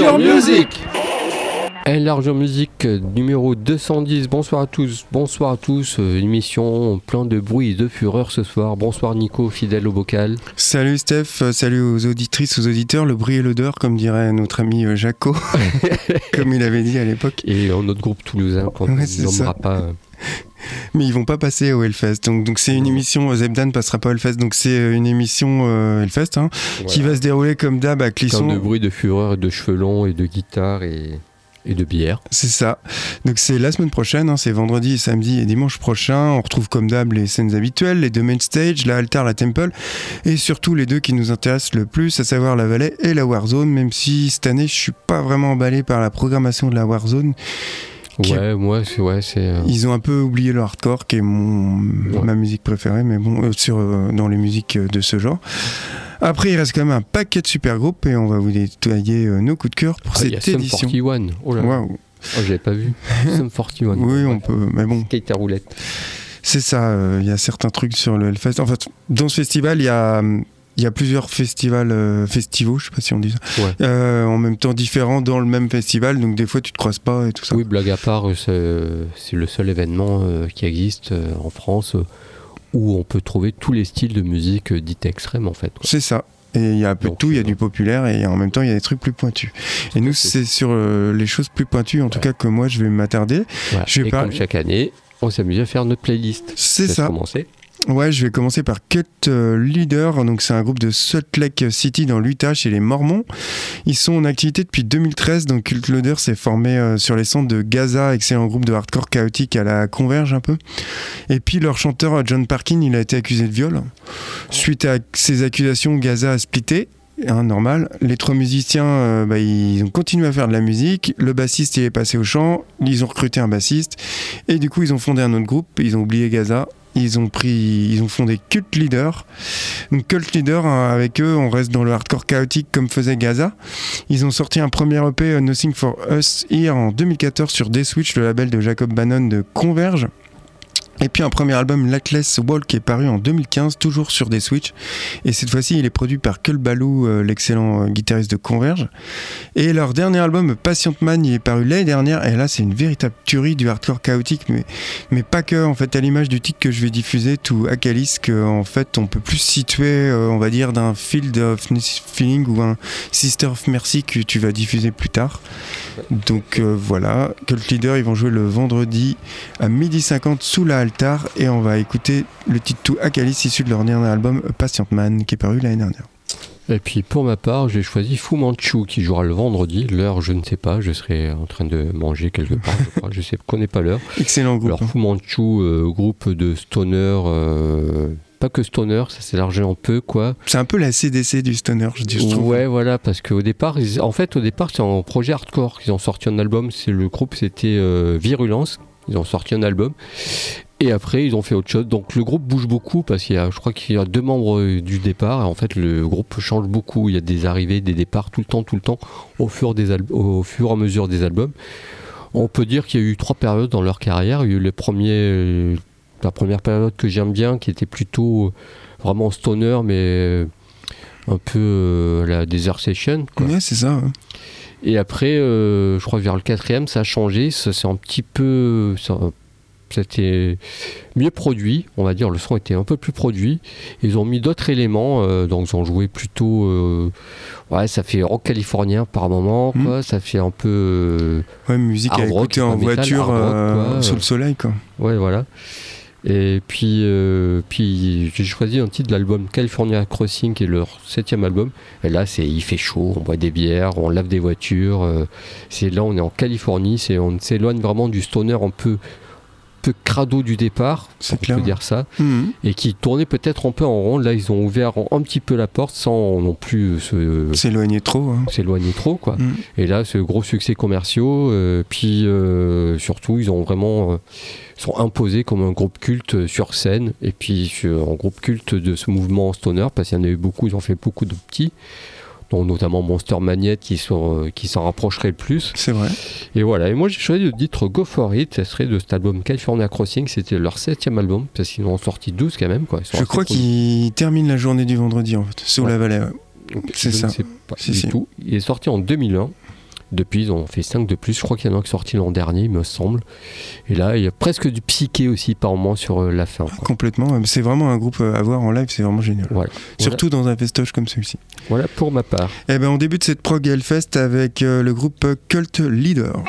Enlargeur Music Enlargeur Musique euh, numéro 210. Bonsoir à tous, bonsoir à tous. Euh, émission plein de bruit et de fureur ce soir. Bonsoir Nico, fidèle au bocal. Salut Steph, euh, salut aux auditrices, aux auditeurs. Le bruit et l'odeur, comme dirait notre ami euh, Jaco, comme il avait dit à l'époque. Et euh, notre groupe toulousain, quand Ouais, on c'est ne nommera ça. pas. Mais ils vont pas passer au Hellfest. Donc donc c'est une émission, euh, Zebdan passera pas au Hellfest. Donc c'est euh, une émission euh, Hellfest hein, qui va se dérouler comme d'hab à Plein de Clisson. bruit, de fureur, et de cheveux longs et de guitare et, et de bière. C'est ça. Donc c'est la semaine prochaine, hein, c'est vendredi, samedi et dimanche prochain. On retrouve comme d'hab les scènes habituelles, les deux main stage, la Altar, la Temple, et surtout les deux qui nous intéressent le plus, à savoir la Vallée et la Warzone. Même si cette année je suis pas vraiment emballé par la programmation de la Warzone. Qui- Ouais, moi, c'est. Ouais, c'est euh, Ils ont un peu oublié le hardcore, qui est mon, Ouais. ma musique préférée, mais bon, euh, sur, euh, dans les musiques de ce genre. Après, il reste quand même un paquet de super groupes et on va vous détailler nos coups de cœur pour ah, il y a cette Sum édition. 41. Oh là. Waouh. Oh, j'avais pas vu. Sum 41. Oui, on Ouais. peut, mais bon, Skate à roulette. c'est ça. Il y a certains trucs sur le Hellfest. En fait, dans ce festival, il y a, hum, il y a plusieurs festivals, euh, festivals, je sais pas si on dit ça, Ouais. euh, en même temps différents dans le même festival. Donc des fois, tu te croises pas et tout ça. Oui, blague à part, euh, c'est c'est le seul événement euh, qui existe euh, en France euh, où on peut trouver tous les styles de musique euh, dite extrême en fait. C'est ça. Et il y a un peu de tout, il y a euh, du populaire et en même temps il y a des trucs plus pointus. Et nous c'est sur euh, les choses plus pointues en tout cas que moi je vais m'attarder. Voilà. Je vais Et comme chaque année, on s'amuse à faire notre playlist. C'est ça. commencer. Ouais, je vais commencer par Cut euh, Leader. Donc c'est un groupe de Salt Lake City dans l'Utah chez les Mormons. Ils sont en activité depuis 2013. Donc Cult Leader s'est formé euh, sur les centres de Gaza, excellent groupe de hardcore chaotique à la Converge un peu. Et puis leur chanteur John Parkin, il a été accusé de viol. Suite à ces accusations, Gaza a splitté. Hein, normal. Les trois musiciens, euh, bah, ils ont continué à faire de la musique. Le bassiste, il est passé au chant. Ils ont recruté un bassiste. Et du coup, ils ont fondé un autre groupe. Ils ont oublié Gaza. Ils ont pris, ils ont fondé Cult Leader. Donc Cult Leader, hein, avec eux, on reste dans le hardcore chaotique comme faisait Gaza. Ils ont sorti un premier EP, euh, Nothing for Us, Here en 2014 sur D-Switch, le label de Jacob Bannon de Converge. Et puis un premier album, Lackless qui est paru en 2015, toujours sur des Switch. Et cette fois-ci, il est produit par Cul Balou, euh, l'excellent euh, guitariste de Converge. Et leur dernier album, Patient Man, il est paru l'année dernière. Et là, c'est une véritable tuerie du hardcore chaotique, mais, mais pas que. En fait, à l'image du titre que je vais diffuser, tout Akalis, que en fait, on peut plus situer, euh, on va dire, d'un Field of Feeling ou un Sister of Mercy que tu vas diffuser plus tard. Donc euh, voilà, Cult Leader, ils vont jouer le vendredi à 12h50 sous la altar et on va écouter le titre tout Akalis issu de leur dernier album Patient Man qui est paru l'année dernière. Et puis pour ma part, j'ai choisi Fu Manchu qui jouera le vendredi. L'heure, je ne sais pas, je serai en train de manger quelque part. je sais, connais pas l'heure. Excellent groupe. Alors hein. Fu Manchu, euh, groupe de stoner, euh, pas que stoner, ça s'élargit un peu quoi. C'est un peu la CDC du stoner, je, dis, je trouve. Ouais, voilà, parce qu'au départ, ils- en fait, au départ, c'est un projet hardcore qu'ils ont sorti un album. C'est le groupe, c'était euh, Virulence. Ils ont sorti un album. Et après, ils ont fait autre chose. Donc, le groupe bouge beaucoup parce qu'il y a, je crois qu'il y a deux membres euh, du départ. Et en fait, le groupe change beaucoup. Il y a des arrivées, des départs tout le temps, tout le temps, au fur, des au fur et à mesure des albums. On peut dire qu'il y a eu trois périodes dans leur carrière. Il y a eu les premiers, euh, la première période que j'aime bien, qui était plutôt euh, vraiment stoner, mais un peu euh, la Desert Session. quoi. Ouais, c'est ça. ouais. Et après, euh, je crois vers le quatrième, ça a changé. Ça c'est un petit peu, ça- c'était mieux produit, on va dire. Le son était un peu plus produit. Ils ont mis d'autres éléments, euh, donc ils ont joué plutôt, euh, ouais, ça fait rock californien par moment, quoi. Ça fait un peu, euh, Ouais, musique à rock, écouter en voiture hard rock, quoi. sous le soleil, quoi. ouais, voilà. Et puis, puis j'ai choisi un titre de l'album California Crossing, qui est leur septième album. Et là, c'est il fait chaud, on boit des bières, on lave des voitures. c'est là, on est en Californie, c'est on s'éloigne vraiment du stoner un peu, peu crado du départ, on peut clair. dire ça, Mhm. et qui tournait peut-être un peu en rond. Là, ils ont ouvert un petit peu la porte sans non plus se- S'éloigner trop. hein. s'éloigner trop, quoi. Mhm. Et là, ce gros succès commerciaux, euh, puis euh, surtout, ils ont vraiment euh, sont imposés comme un groupe culte sur scène, et puis sur- un groupe culte de ce mouvement stoner, parce qu'il y en a eu beaucoup, ils ont fait beaucoup de petits, dont notamment Monster Magnet qui sont, euh, qui s'en rapprocherait le plus. C'est vrai. Et voilà, et moi j'ai choisi le titre Go For It, ça serait de cet album California Crossing, c'était leur septième album, parce qu'ils en ont sorti 12 quand même. Quoi. Je crois productifs. qu'il termine la journée du vendredi, en fait, sous Ouais. la vallée. ouais. C'est ça. pas Si, du si. tout. Il est sorti en 2001. Depuis, ils ont fait 5 de plus. Je crois qu'il y en a un qui est sorti l'an dernier, il me semble. Et là, il y a presque du psyché aussi par moment sur euh, la fin. quoi. Complètement. C'est vraiment un groupe euh, à voir en live, c'est vraiment génial. Voilà. Surtout dans un festoche comme celui-ci. Voilà pour ma part. Eh ben, on débute cette prog Hellfest avec euh, le groupe Cult Leader.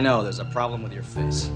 I know, there's a problem with your face.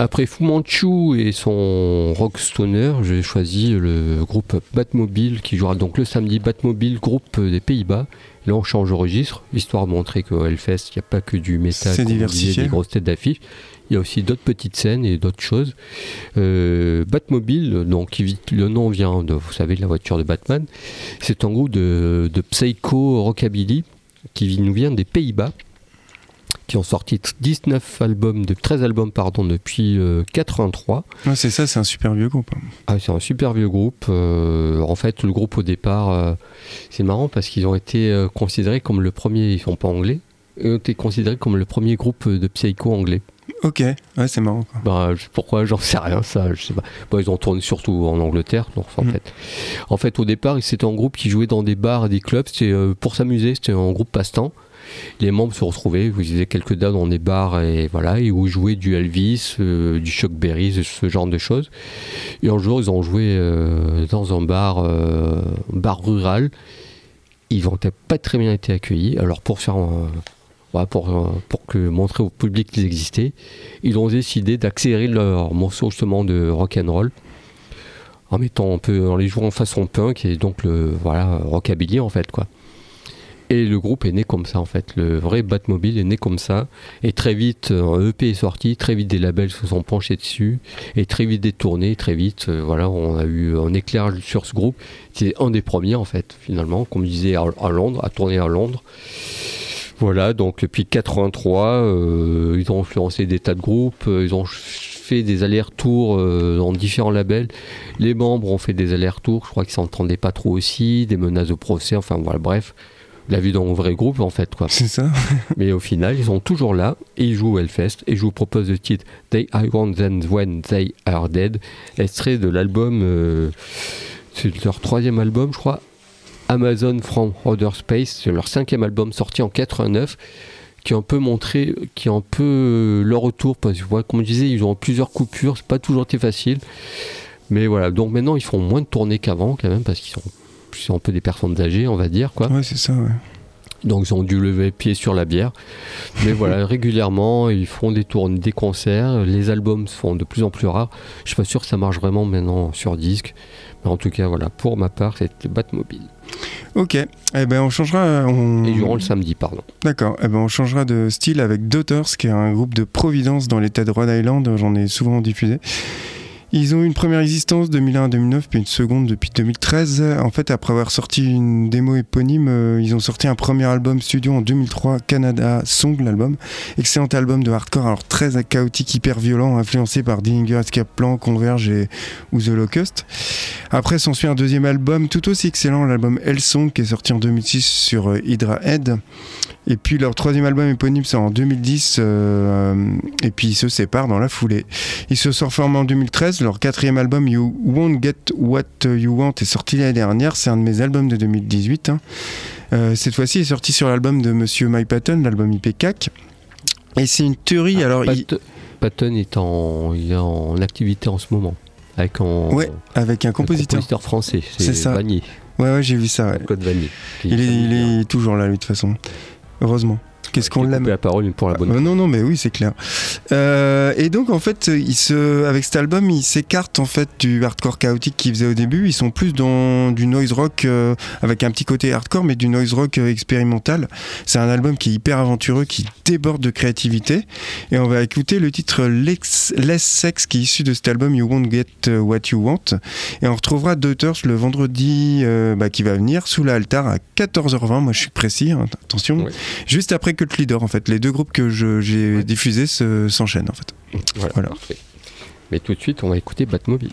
Après Fu Manchu et son rock stoner, j'ai choisi le groupe Batmobile qui jouera donc le samedi Batmobile, groupe des Pays-Bas. Là, on change de registre, histoire de montrer qu'au Hellfest, il n'y a pas que du métal, C'est diversifié. des grosses têtes d'affiche. Il y a aussi d'autres petites scènes et d'autres choses. Euh, Batmobile, donc le nom vient de, vous savez, de la voiture de Batman. C'est un groupe de, de psycho rockabilly qui nous vient des Pays-Bas, qui ont sorti 19 albums, de 13 albums pardon, depuis euh, 83. Ouais, c'est ça, c'est un super vieux groupe. Ah, c'est un super vieux groupe. Euh, en fait, le groupe au départ, euh, c'est marrant parce qu'ils ont été euh, considérés comme le premier, ils sont pas anglais, ils ont été considérés comme le premier groupe de psycho anglais. Ok, ouais, c'est marrant. Quoi. Bah, pourquoi J'en sais rien, ça, je sais pas. Bon, ils ont tourné surtout en Angleterre, donc en Mhm. fait. En fait, au départ, c'était un groupe qui jouait dans des bars et des clubs, c'était pour s'amuser, c'était un groupe passe-temps. Les membres se retrouvaient, vous faisaient quelques dates dans des bars et voilà, et où ils jouaient du Elvis, euh, du Chuck Berry, ce genre de choses. Et un jour, ils ont joué euh, dans un bar, euh, rural. Ils n'ont pas très bien été accueillis. Alors pour faire pour, euh, montrer au public qu'ils existaient, ils ont décidé d'accélérer leur morceau justement de rock and roll en mettant un peu en les jouant façon punk et donc le voilà rockabilly en fait quoi. Et le groupe est né comme ça en fait, le vrai Batmobile est né comme ça. Et très vite un EP est sorti, très vite des labels se sont penchés dessus. Et très vite des tournées, très vite euh, voilà on a eu un éclairage sur ce groupe qui est un des premiers en fait finalement. Comme je disais à, Londres, à tourner à Londres. Voilà, donc depuis 83, euh, ils ont influencé des tas de groupes, euh, ils ont fait des allers-retours dans différents labels. Les membres ont fait des allers-retours, je crois qu'ils s'entendaient pas trop aussi, des menaces de procès, enfin voilà, bref. La vie d'un vrai groupe en fait quoi. C'est ça Mais au final, ils sont toujours là et ils jouent au Hellfest. Et je vous propose le titre They I Want Them When They Are Dead, extrait de l'album, euh, c'est leur troisième album, je crois, Amazon from Outer Space. C'est leur cinquième album sorti en 89 qui a un peu montré, qui a un peu euh, leur retour. Parce que voilà, comme je disais, ils ont plusieurs coupures, c'est pas toujours été facile. Mais voilà, donc maintenant ils font moins de tournées qu'avant quand même parce qu'ils sont, sont un peu des personnes âgées, on va dire quoi. Ouais, c'est ça, ouais. Donc ils ont dû lever pied sur la bière. Mais voilà, régulièrement, ils font des tournées, des concerts. Les albums se font de plus en plus rares. Je suis pas sûr que ça marche vraiment maintenant sur disque. Mais en tout cas, voilà, pour ma part, c'est le Batmobile. Ok, eh ben on changera. On... Et durant le samedi, pardon. D'accord, eh ben on changera de style avec Daughters, qui est un groupe de Providence dans l'état de Rhode Island. J'en ai souvent diffusé. Ils ont eu une première existence 2001 à 2009, puis une seconde depuis 2013. En fait, après avoir sorti une démo éponyme, euh, ils ont sorti un premier album studio en 2003, Canada Song, l'album. Excellent album de hardcore, alors très chaotique, hyper violent, influencé par Dillinger Escape Plan, Converge et ou The Locust. Après s'ensuit un deuxième album tout aussi excellent, l'album Hellsong, qui est sorti en 2006 sur euh, Hydra Head. Et puis leur troisième album éponyme, c'est en 2010, euh, et puis ils se séparent dans la foulée. Ils se sont reformés en 2013. Leur quatrième album, You Won't Get What You Want, est sorti l'année dernière. C'est un de mes albums de 2018. hein. Euh, cette fois-ci, il est sorti sur l'album de Monsieur Mike Patton, l'album IPCAC. Et c'est une théorie. alors, il- Pat- Patton est en, il est en activité en ce moment. Avec Ouais, avec un un compositeur. français. C'est ça. Vanier. Ouais, ouais, j'ai vu ça. ouais. Code Vanier. Il est toujours là, lui, de toute façon. Heureusement. Qu'est-ce qu'on l'aime. la parole pour la bonne Euh, non, non, mais oui, c'est clair. Euh, et donc, en fait, il se, avec cet album, ils s'écartent en fait du hardcore chaotique qu'ils faisaient au début. Ils sont plus dans du noise rock euh, avec un petit côté hardcore, mais du noise rock euh, expérimental. C'est un album qui est hyper aventureux, qui déborde de créativité. Et on va écouter le titre Less Sex qui est issu de cet album You Won't Get What You Want. Et on retrouvera Daughters le vendredi bah, qui va venir sous la altar à 14h20. Moi, je suis précis, hein, attention. Juste après Cult Leader, en fait. Les deux groupes que j'ai diffusés se- s'enchaînent, en fait. Voilà, Voilà. parfait. Mais tout de suite, on va écouter Batmobile.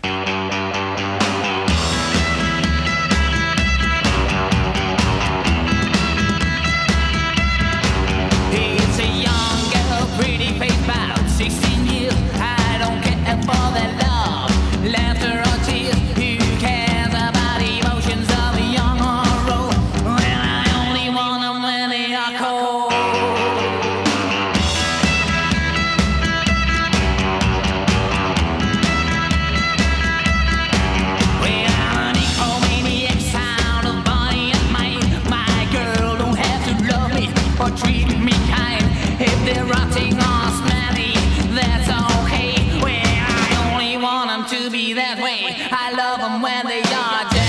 be that way. I love them when they are. dead.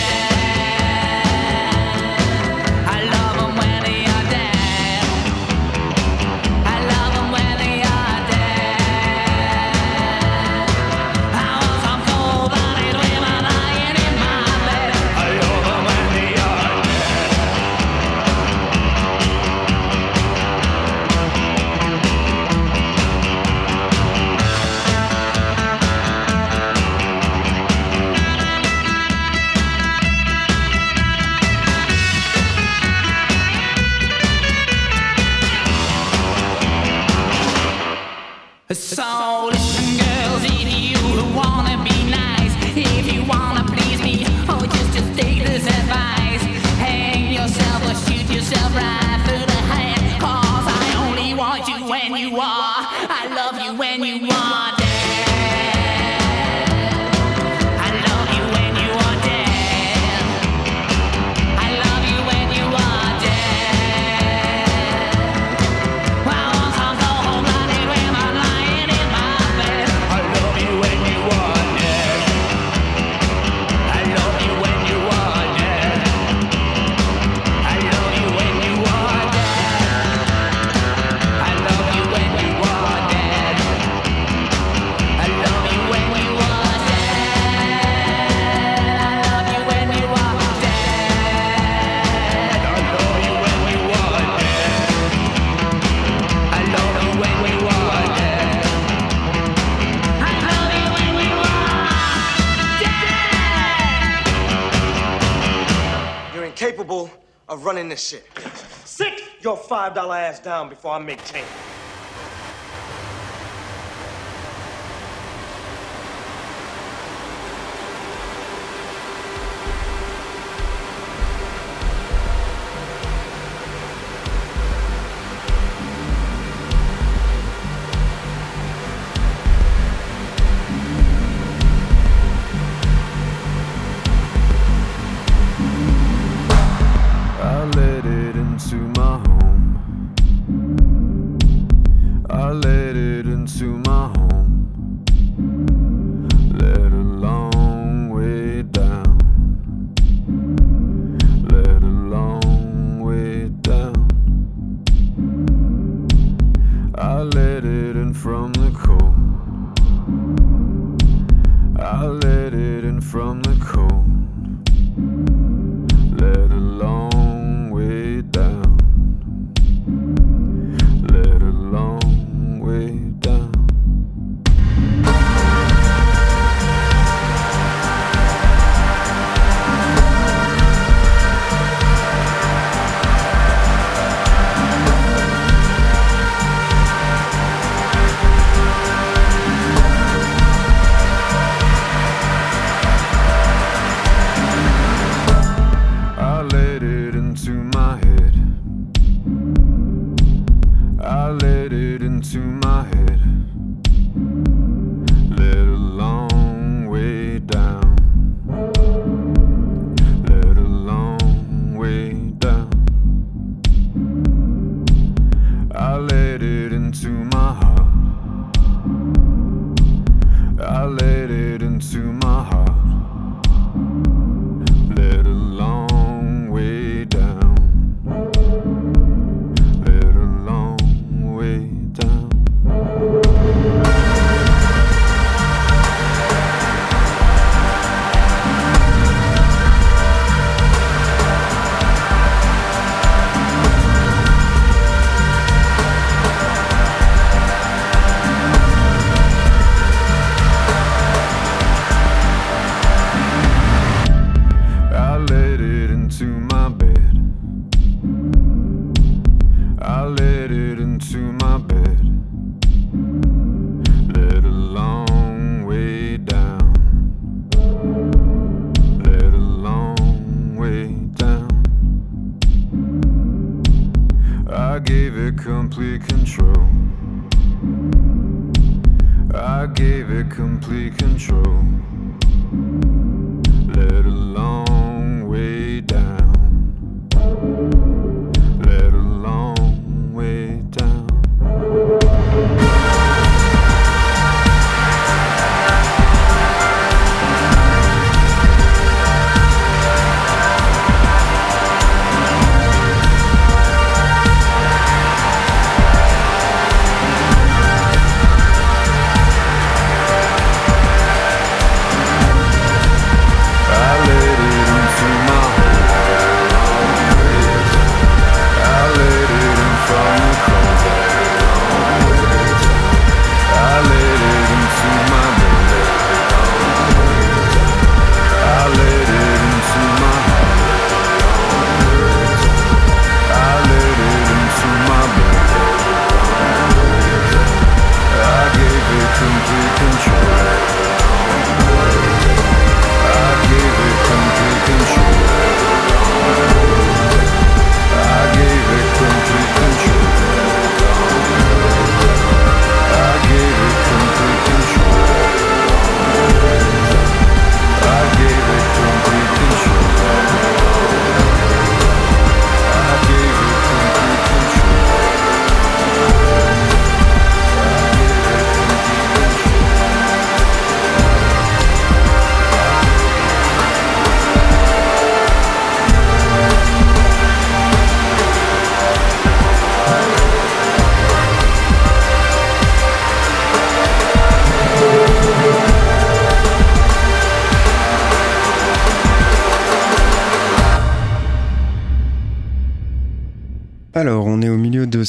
running this shit. Sit your $5 ass down before I make change.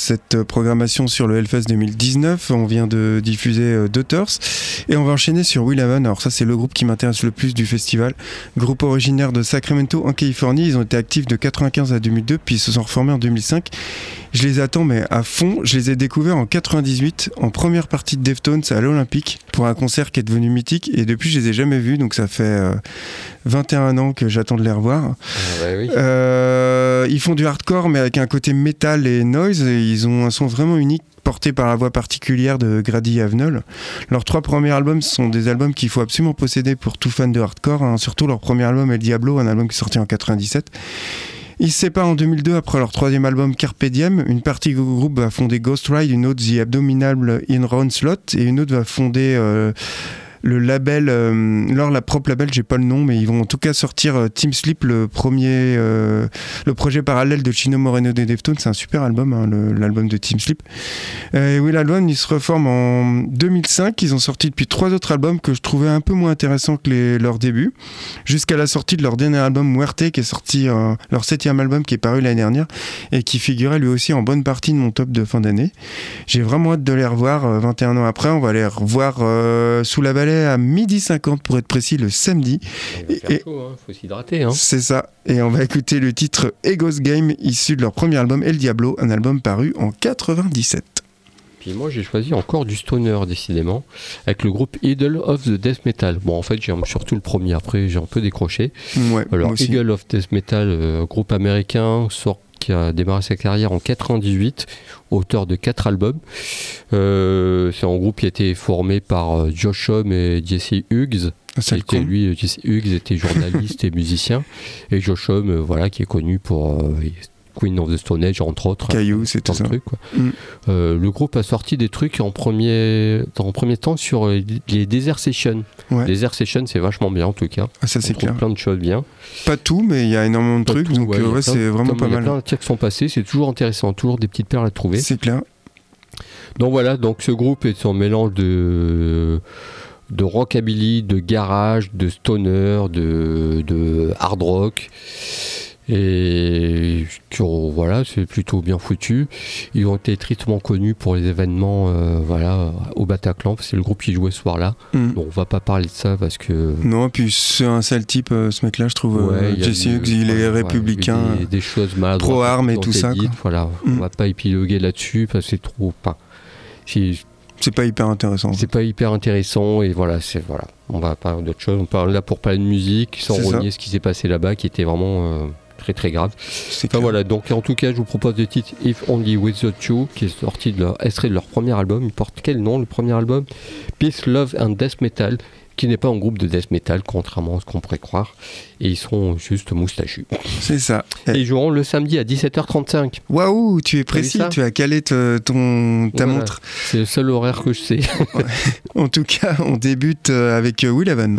Cette programmation sur le Hellfest 2019. On vient de diffuser euh, Daughters et on va enchaîner sur Will Haven. Alors ça, c'est le groupe qui m'intéresse le plus du festival. Groupe originaire de Sacramento en Californie. Ils ont été actifs de 95 à 2002, puis ils se sont reformés en 2005. Je les attends, mais à fond. Je les ai découverts en 98, en première partie de Deftones à l'Olympique, pour un concert qui est devenu mythique. Et depuis, je les ai jamais vus, donc ça fait euh, 21 ans que j'attends de les revoir. Ah, oui. Euh, ils font du hardcore, mais avec un côté métal et noise. Et ils ont un son vraiment unique porté par la voix particulière de Grady Avenel. Leurs trois premiers albums sont des albums qu'il faut absolument posséder pour tout fan de hardcore. hein. Surtout leur premier album El Diablo, un album qui est sorti en 97. Ils se séparent en 2002 après leur troisième album Carpe Diem. Une partie du groupe va fonder Ghost Ride, une autre The Abdominable In Round Slot et une autre va fonder euh, le label, euh, leur la propre label, j'ai pas le nom, mais ils vont en tout cas sortir euh, Team Sleep, le premier, euh, le projet parallèle de Chino Moreno des Deftones. C'est un super album, hein, l'album de Team Sleep. Euh, et Will Alone, ils se reforment en 2005. Ils ont sorti depuis trois autres albums que je trouvais un peu moins intéressants que les, leurs débuts, jusqu'à la sortie de leur dernier album Muerte, qui est sorti euh, leur septième album qui est paru l'année dernière et qui figurait lui aussi en bonne partie de mon top de fin d'année. J'ai vraiment hâte de les revoir euh, 21 ans après. On va les revoir euh, sous la à midi 50 pour être précis le samedi. Il va faire et- chaud, hein, faut s'hydrater. Hein. C'est ça. Et on va écouter le titre Ego's Game issu de leur premier album El Diablo, un album paru en 97. Puis moi j'ai choisi encore du stoner décidément avec le groupe Idol of the Death Metal. Bon en fait j'aime surtout le premier après j'ai un peu décroché. Ouais, Alors. Eagle of Death Metal, euh, groupe américain sort qui a démarré sa carrière en 98, auteur de quatre albums. Euh, c'est un groupe qui a été formé par euh, Josh Homme et Jesse Hughes. Ah, Était, lui, euh, Jesse Hughes était journaliste et musicien. Et Josh Homme, voilà, qui est connu pour Queen of the Stone Age, entre autres. Caillou, c'est Tant tout ça. quoi. Mm. Euh, le groupe a sorti des trucs en premier, en premier temps sur les Desert Sessions. Ouais. Desert Sessions, c'est vachement bien en tout cas. Ah, ça c'est clair. plein de choses bien. Pas tout, mais il y a énormément de Pas trucs, tout, donc ouais, c'est vraiment pas Il y a plein mal. de tirs qui sont passés, c'est toujours intéressant, toujours des petites perles à trouver. C'est clair. Donc voilà, donc ce groupe est un mélange de de rockabilly, de garage, de stoner, de, de hard rock. Et qui ont- voilà, c'est plutôt bien foutu. Ils ont été tristement connus pour les événements euh, voilà, au Bataclan. C'est le groupe qui jouait ce soir-là. Mm. Bon, on va pas parler de ça parce que. Non, puis c'est un sale type, euh, ce mec-là, je trouve. euh, Ouais, a Jesse Hughes, il est ouais, républicain. il y a des, des choses maladroites pro-armes et qui ont tout ça, dites. Voilà, Mm. on va pas épiloguer là-dessus parce que c'est trop. Enfin, c'est- C'est pas hyper intéressant. c'est pas hyper intéressant et voilà, c'est voilà. On va parler d'autre chose. On parle là pour parler de musique, sans ça. renier ce qui s'est passé là-bas, qui était vraiment euh, très très grave. Enfin voilà, donc en tout cas, je vous propose le titre If Only With the Two, qui est sorti de leur extrait de leur premier album. Il porte quel nom le premier album? Peace, Love and Death Metal, qui n'est pas un groupe de death metal, contrairement à ce qu'on pourrait croire. Et ils sont juste moustachus. C'est ça. Et ils joueront le samedi à 17h35. Waouh, tu es précis, tu as calé te- ton, ta Voilà. montre. C'est le seul horaire que je sais. En tout cas, on débute euh, avec euh, Will Evan.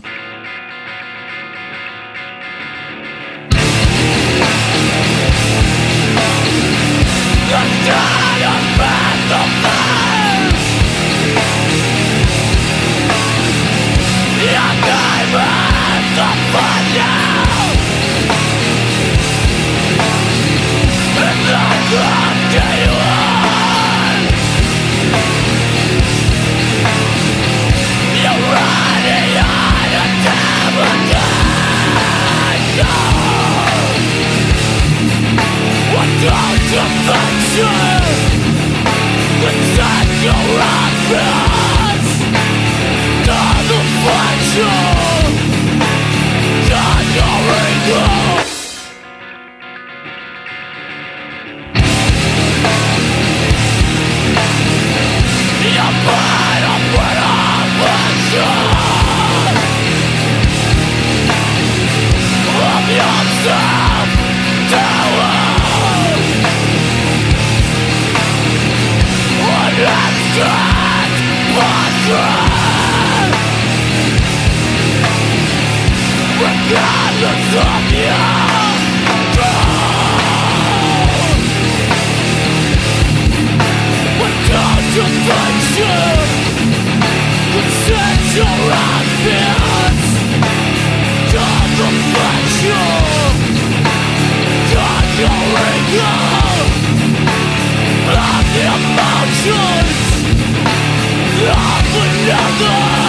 of the emotions. Of another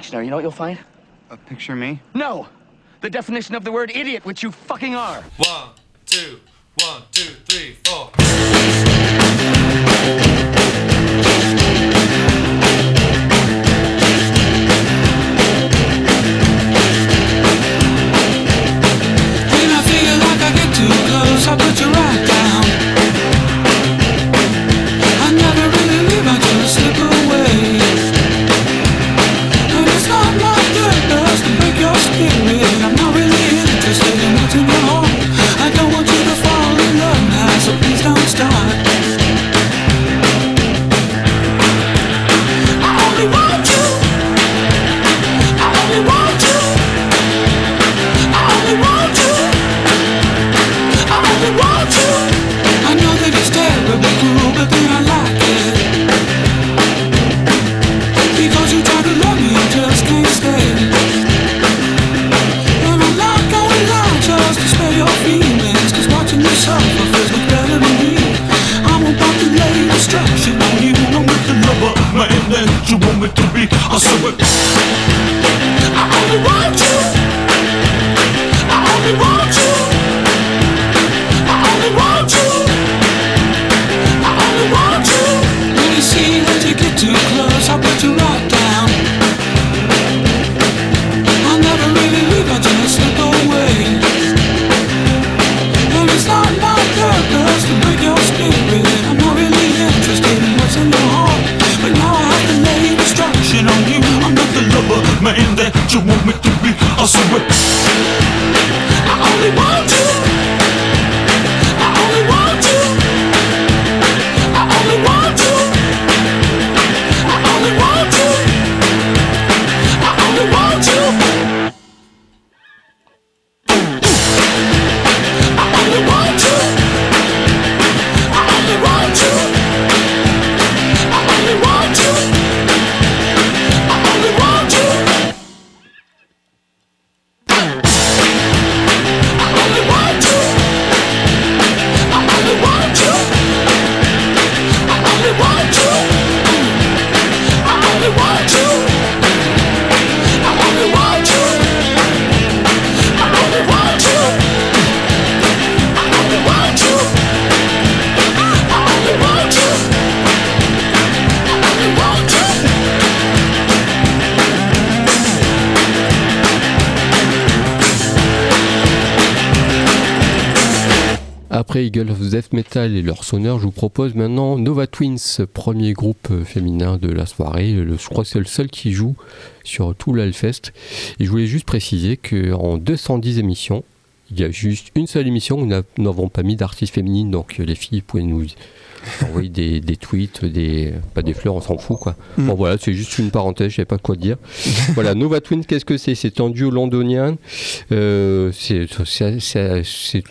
dictionary, you know what you'll find? A picture of me? No! The definition of the word idiot, which you fucking are! One, two, one, two, three, four. to be. I only want you. Après Eagle of Death Metal et leur sonneur, je vous propose maintenant Nova Twins, premier groupe euh, féminin de la soirée. Je crois que c'est le seul qui joue sur tout l'Alfest. Et je voulais juste préciser qu'en 210 émissions, il y a juste une seule émission où nous n'a- nous n'avons pas mis d'artistes féminines. Donc euh, les filles, pouvaient nous envoyer des, des tweets, des, pas des fleurs, on s'en fout quoi. Mm. Bon voilà, c'est juste une parenthèse, je savais pas quoi dire. voilà, Nova Twins, qu'est-ce que c'est? C'est un duo londonien. Euh, c'est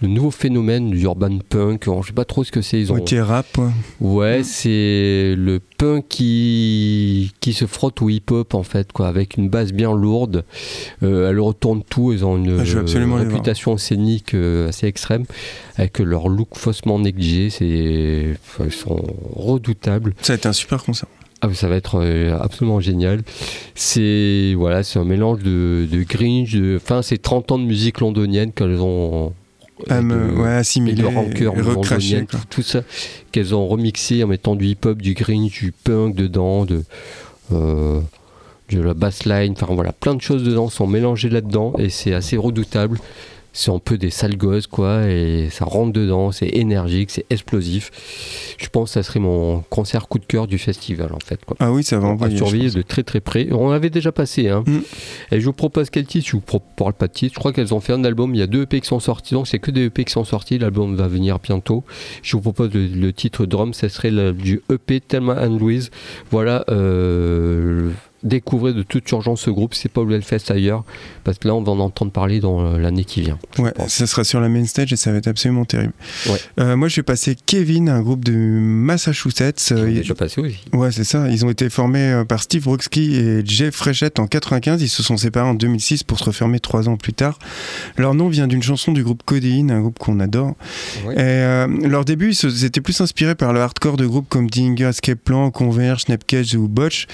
le nouveau phénomène du urban punk. Je sais pas trop ce que c'est. Ils ont... Moitié rap, ouais. Ouais, c'est le punk qui, qui se frotte au hip-hop en fait, quoi, avec une base bien lourde. Euh, elle retourne tout, ils ont une Ah, les voir. réputation scénique euh, assez extrême, avec leur look faussement négligé, c'est, ils sont redoutables. Ça a été un super concert. Ah, ça va être euh, absolument génial. C'est voilà, c'est un mélange de, de Grinch, de, enfin c'est 30 ans de musique londonienne qu'elles ont et me, de- ouais, rancœur londonienne, tout ça qu'elles ont remixé en mettant du hip-hop, du Grinch, du punk dedans, de euh, de la bassline, enfin voilà, plein de choses dedans sont mélangées là-dedans et c'est assez redoutable. C'est un peu des sales gosses quoi et ça rentre dedans, c'est énergique, c'est explosif. Je pense que ça serait mon concert coup de cœur du festival en fait quoi. Ah oui, ça va envoyer. surveiller de très très près. On l'avait déjà passé. Hein. Mm. Et je vous propose quel titre? Je vous parle pas de titre. Je crois qu'elles ont fait un album. Il y a deux EP qui sont sortis. Donc c'est que des EP qui sont sortis. L'album va venir bientôt. Je vous propose le, le titre Drum. Ce serait le- du EP Thelma and Louise. Voilà. Euh, découvrez de toute urgence ce groupe. C'est pas le Hellfest ailleurs. Parce que là, on va en entendre parler dans euh, l'année qui vient. Ouais, pense. ça sera sur la main stage et ça va être absolument terrible. Ouais. Euh, moi, je vais passer Kevin, un groupe de Massachusetts. Euh, déjà passé aussi. Ouais, c'est ça. Ils ont été formés euh, par Steve Brodsky et Jeff Frechette en 95. Ils se sont séparés en 2006 pour se refermer trois ans plus tard. Leur nom vient d'une chanson du groupe Codeine, un groupe qu'on adore. Ouais. Et euh, leur début, ils étaient plus inspirés par le hardcore de groupes comme Dinger, Escape Plan, Converge, Snapcase ou Botch.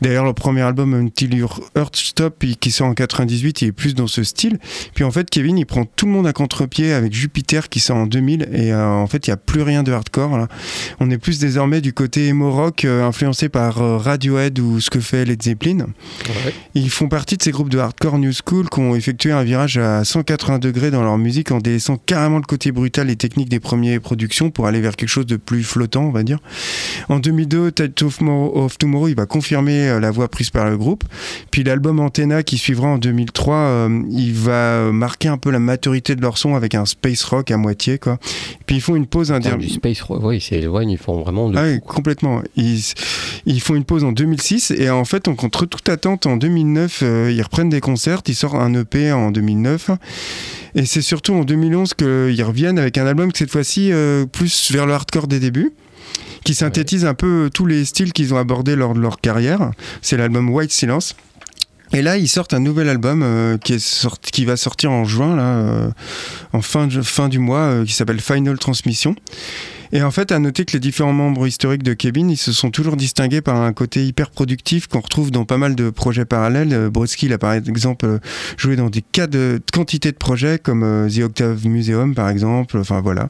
D'ailleurs, leur premier album Until Your Heart Stop, qui sort en 98, il est plus dans ce style. Puis en fait, Kevin, il prend tout le monde à contre-pied avec Jupiter qui sort en 2000. Et euh, en fait, il n'y a plus rien de hardcore. Là. On est plus désormais du côté emo rock, euh, influencé par euh, Radiohead ou ce que fait Led Zeppelin. Ouais. Ils font partie de ces groupes de hardcore new school qui ont effectué un virage à 180 degrés dans leur musique en délaissant carrément le côté brutal et technique des premières productions pour aller vers quelque chose de plus flottant, on va dire. En 2002, Tide of, Mo- of Tomorrow, il va confirmer la voix par le groupe. Puis l'album Antenna qui suivra en 2003, euh, il va marquer un peu la maturité de leur son avec un space rock à moitié, quoi. Puis ils font une pause intermédiaire. du space, rock, ouais, c'est ils font vraiment de Ah oui, fou, complètement. Ils, ils font une pause en 2006 et en fait, on contre toute attente, en 2009, euh, ils reprennent des concerts. Ils sortent un EP en 2009. Et c'est surtout en 2011 qu'ils reviennent avec un album que cette fois-ci euh, plus vers le hardcore des débuts qui synthétise un peu tous les styles qu'ils ont abordés lors de leur carrière. C'est l'album White Silence. Et là, ils sortent un nouvel album euh, qui, va sortir en juin, là, euh, en fin, du mois, euh, qui s'appelle Final Transmission. Et en fait, à noter que les différents membres historiques de Kevin, ils se sont toujours distingués par un côté hyper productif qu'on retrouve dans pas mal de projets parallèles. Brodsky, il a par exemple joué dans des cas de quantité de projets comme The Octave Museum, par exemple. Enfin voilà.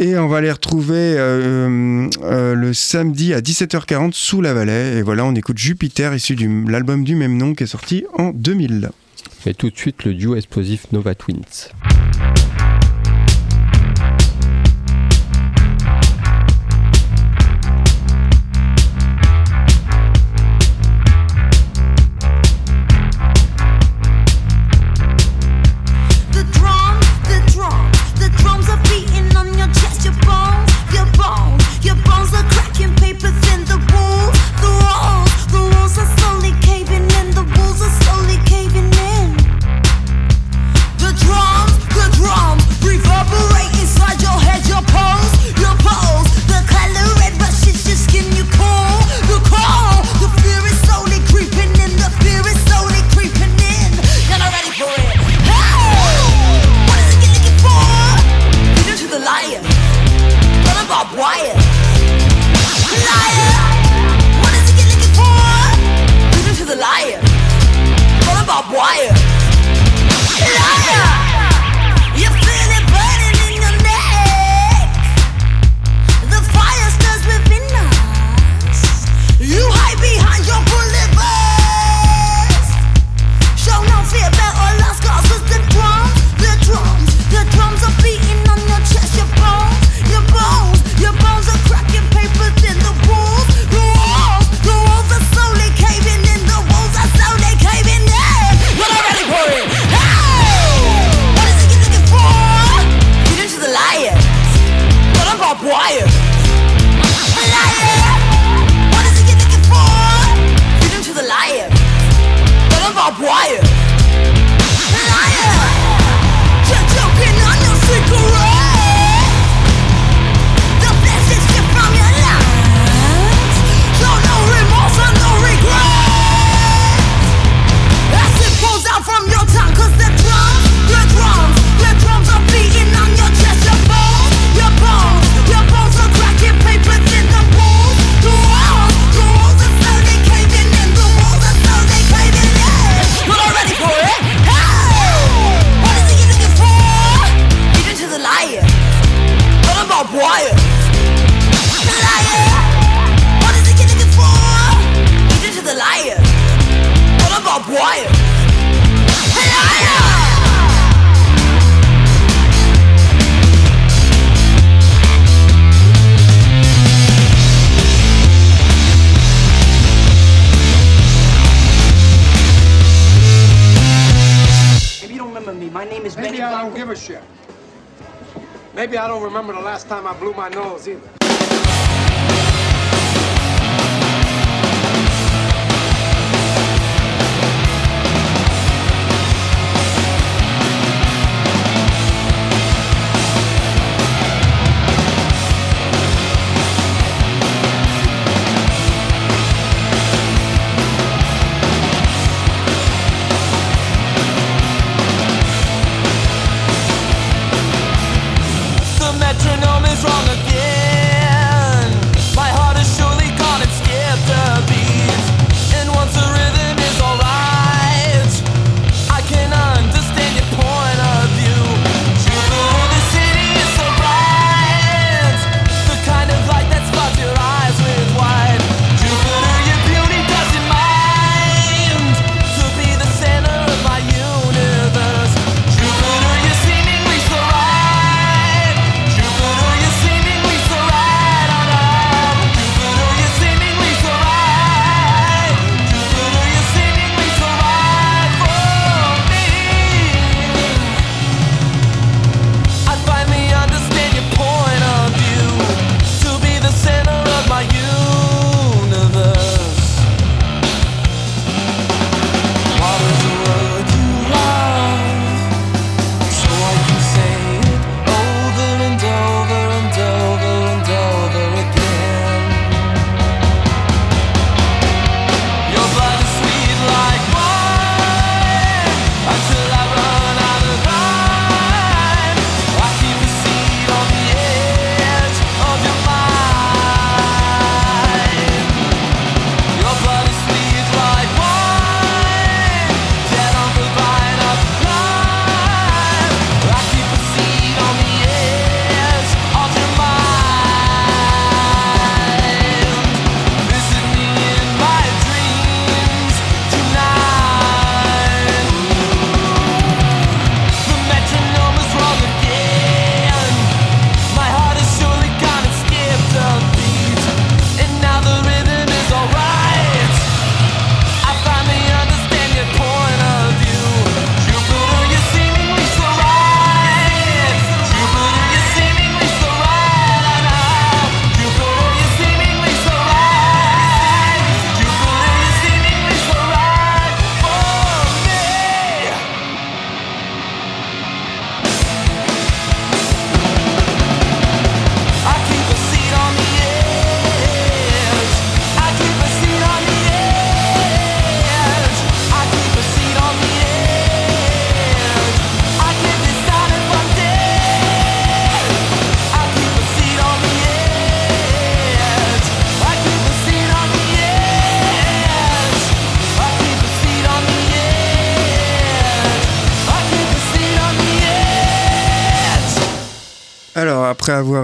Et on va les retrouver euh, euh, le samedi à 17h40 sous la vallée. Et voilà, on écoute Jupiter, issu de l'album du même nom qui est sorti en 2000. Et tout de suite le duo explosif Nova Twins. don't give a shit. Maybe I don't remember the last time I blew my nose either.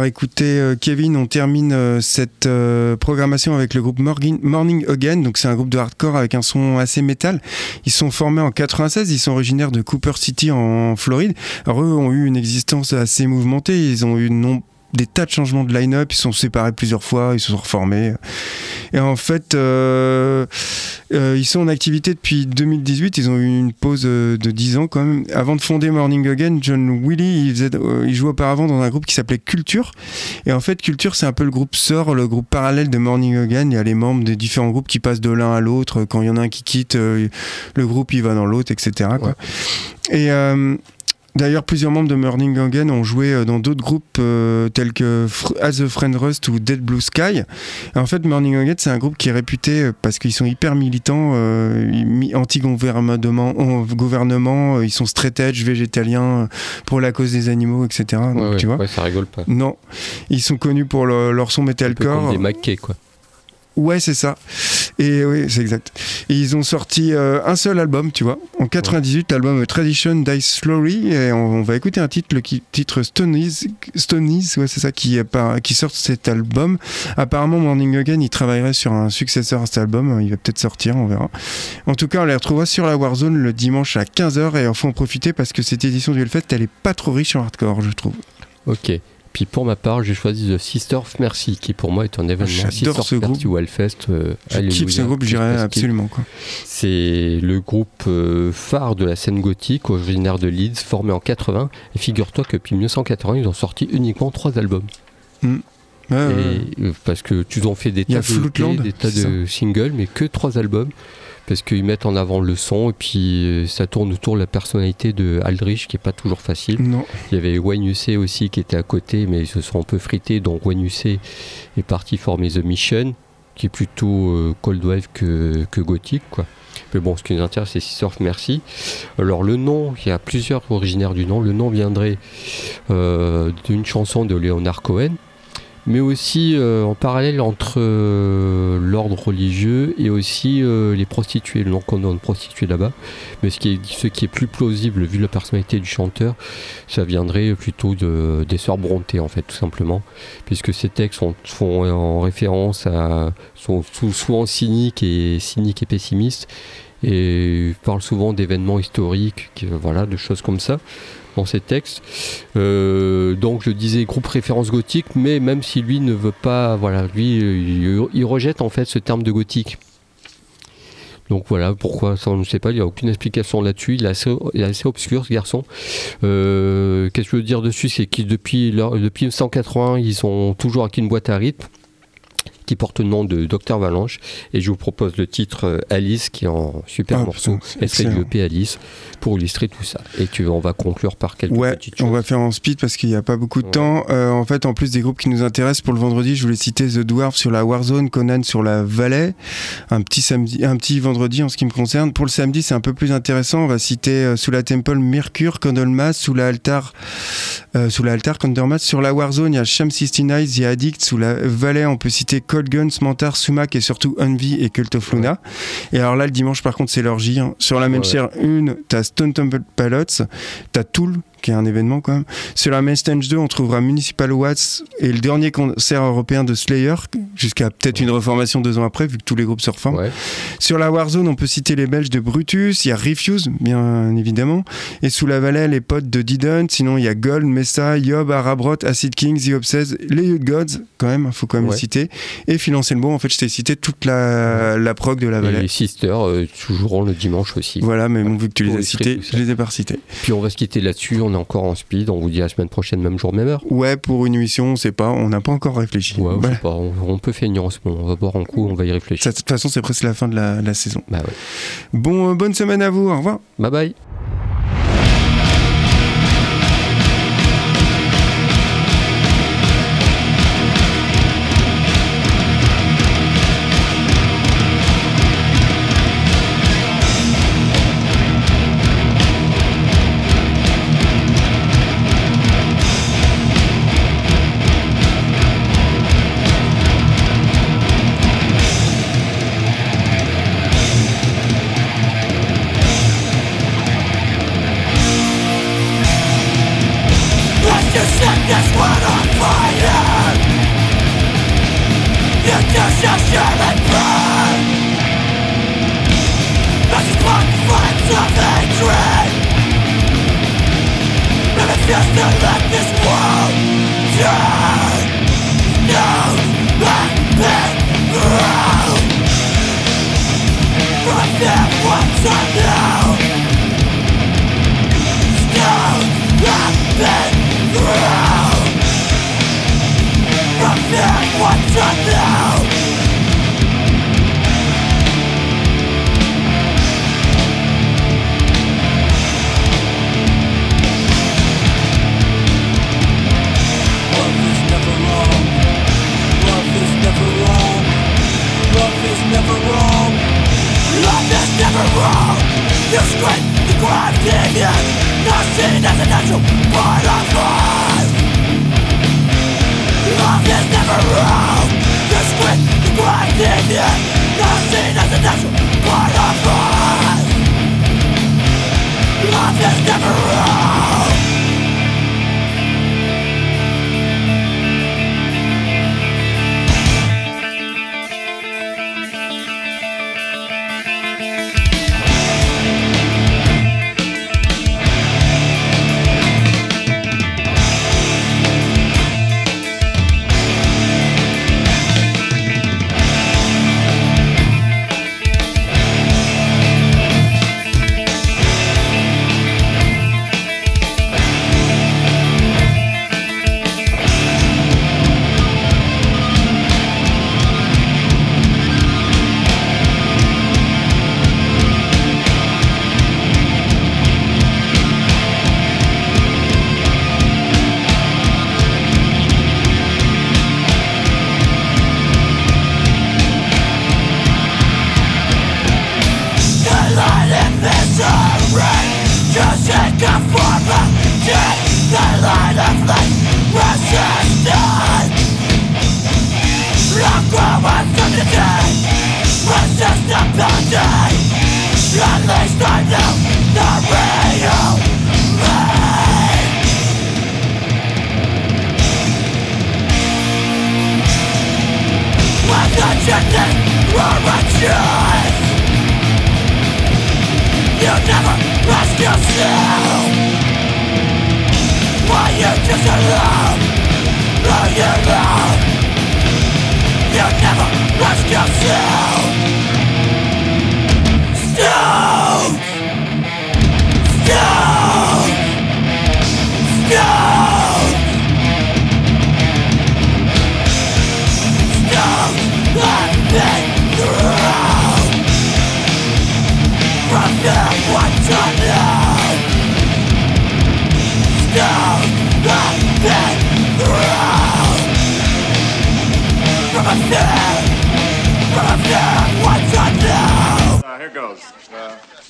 va écouter euh, Kevin. On termine euh, cette euh, programmation avec le groupe Morning Again. Donc c'est un groupe de hardcore avec un son assez métal. Ils sont formés en 96. Ils sont originaires de Cooper City en Floride. Alors eux ont eu une existence assez mouvementée. Ils ont eu non des tas de changements de line-up, ils sont séparés plusieurs fois, ils se sont reformés. Et en fait, euh, euh, ils sont en activité depuis 2018, ils ont eu une pause euh, de 10 ans quand même. Avant de fonder Morning Again, John Willy, il, faisait, euh, il jouait auparavant dans un groupe qui s'appelait Culture. Et en fait, Culture, c'est un peu le groupe sœur, le groupe parallèle de Morning Again. Il y a les membres des différents groupes qui passent de l'un à l'autre. Quand il y en a un qui quitte, le groupe il va dans l'autre, etc. quoi. Et d'ailleurs, plusieurs membres de Morning Again ont joué euh, dans d'autres groupes euh, tels que As a Friend Rust ou Dead Blue Sky. Et en fait, Morning Again, c'est un groupe qui est réputé euh, parce qu'ils sont hyper militants, euh, anti-gouvernement, euh, gouvernement, ils sont straight edge, végétaliens, pour la cause des animaux, etc. Donc, Ouais, ouais, tu vois ouais, ça rigole pas. Non, ils sont connus pour le- leur son Un peu metalcore. comme des maquets, quoi. Ouais, c'est ça. Et oui, c'est exact. Ils ont sorti euh, un seul album, tu vois. En 98, l'album Tradition Dies Slowly. Et on, va écouter un titre, le qui- titre Stonies. Stonies, ouais, c'est ça qui, sort cet album. Apparemment, Morning Again, il travaillerait sur un successeur à cet album. Il va peut-être sortir, on verra. En tout cas, on les retrouvera sur la Warzone le dimanche à 15h. Et il faut en profiter parce que cette édition du Hellfest, elle est pas trop riche en hardcore, je trouve. Ok. Puis pour ma part, j'ai choisi The Sister of Mercy, qui pour moi est un événement. J'adore Sister of ce Mercy groupe. ou Hellfest. euh, Je kiffe ce groupe, j'irai absolument. C'est le groupe euh, phare de la scène gothique, originaire de Leeds, formé en 80. Et figure-toi que depuis 1980, ils ont sorti uniquement trois albums. Ouais. Et, euh, parce que tu ont fait des tas, des de singles, mais que trois albums. Parce qu'ils mettent en avant le son, et puis euh, ça tourne autour de la personnalité de Aldrich, qui est pas toujours facile. Non. Il y avait Wayne Hussey aussi qui était à côté, mais ils se sont un peu frités. Donc Wayne Hussey est parti former The Mission, qui est plutôt euh, cold wave que, que gothique, quoi. Mais bon, ce qui nous intéresse, c'est Sister of Mercy. Alors le nom, il y a plusieurs originaires du nom. Le nom viendrait euh, d'une chanson de Leonard Cohen, mais aussi euh, en parallèle entre euh, l'ordre religieux et aussi euh, les prostituées, le nom qu'on donne prostituées là-bas. Mais ce qui, est, plus plausible, vu la personnalité du chanteur, ça viendrait plutôt de, des sœurs Brontë, en fait, tout simplement, puisque ces textes sont, en référence à. sont sou- souvent cyniques et, cyniques et pessimistes, et parlent souvent d'événements historiques, que- voilà, de choses comme ça dans ces textes. Euh, donc je disais groupe référence gothique, mais même si lui ne veut pas, voilà, lui il, rejette en fait ce terme de gothique. Donc voilà, pourquoi ça on ne sait pas, il n'y a aucune explication là-dessus, il est assez, obscur ce garçon. Euh, Qu'est-ce que je veux dire dessus? C'est que depuis, depuis 1980, ils ont toujours acquis une boîte à rythme qui porte le nom de Docteur Valanche et je vous propose le titre euh, Alice qui est en super Ah, morceau, extrait du. EP Alice pour illustrer tout ça. Et tu, on va conclure par quelques Ouais, petites choses. on va faire en speed parce qu'il n'y a pas beaucoup de Ouais. temps. Euh, en fait, en plus des groupes qui nous intéressent pour le vendredi, je voulais citer The Dwarf sur la Warzone, Conan sur la Vallée, un petit samedi, un petit vendredi en ce qui me concerne. Pour le samedi, c'est un peu plus intéressant. On va citer euh, sous la Temple Mercure, Candlemas, sous la Altar, euh, sous la Altar, Candlemas. Sur la Warzone, il y a Sham 69, The Addict. Sous la Vallée, on peut citer Cold Guns, Mantar, Sumac et surtout Envy et Cult of Luna. Et alors là, le dimanche, par contre, c'est l'orgie. hein. Sur la main Ouais. chair 1, t'as Stone Temple Pilots, t'as Tool, qui est un événement quand même. Sur la main stage 2, on trouvera Municipal Watts et le dernier concert européen de Slayer, jusqu'à peut-être une reformation deux ans après, vu que tous les groupes se reforment. Ouais. Sur la Warzone, on peut citer les Belges de Brutus, il y a Refuse, bien évidemment. Et sous la vallée, les potes de Didon. Sinon, il y a Gold, Messa, Yob, Arabrot, Acid King, The Obsessed, les Youth Gods, quand même, faut quand même Ouais. les citer. Et Phil Anselmo, en fait, je t'ai cité toute la, la prog de la Et vallée. les Sisters euh, joueront le dimanche aussi. Voilà, mais bon, vu que tu les as cités, je les ai pas cités. Puis on va se quitter là-dessus, on est encore en speed, on vous dit à la semaine prochaine, même jour, même heure. Ouais, pour une émission, on sait pas, on n'a pas encore réfléchi. Ouais, je Voilà. sais pas, on, on peut finir en ce moment, on va boire un coup, on va y réfléchir. De toute façon, c'est presque la fin de la, la saison. Bah ouais. Bon, euh, bonne semaine à vous, au revoir. Bye bye.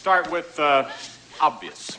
Start with uh, obvious.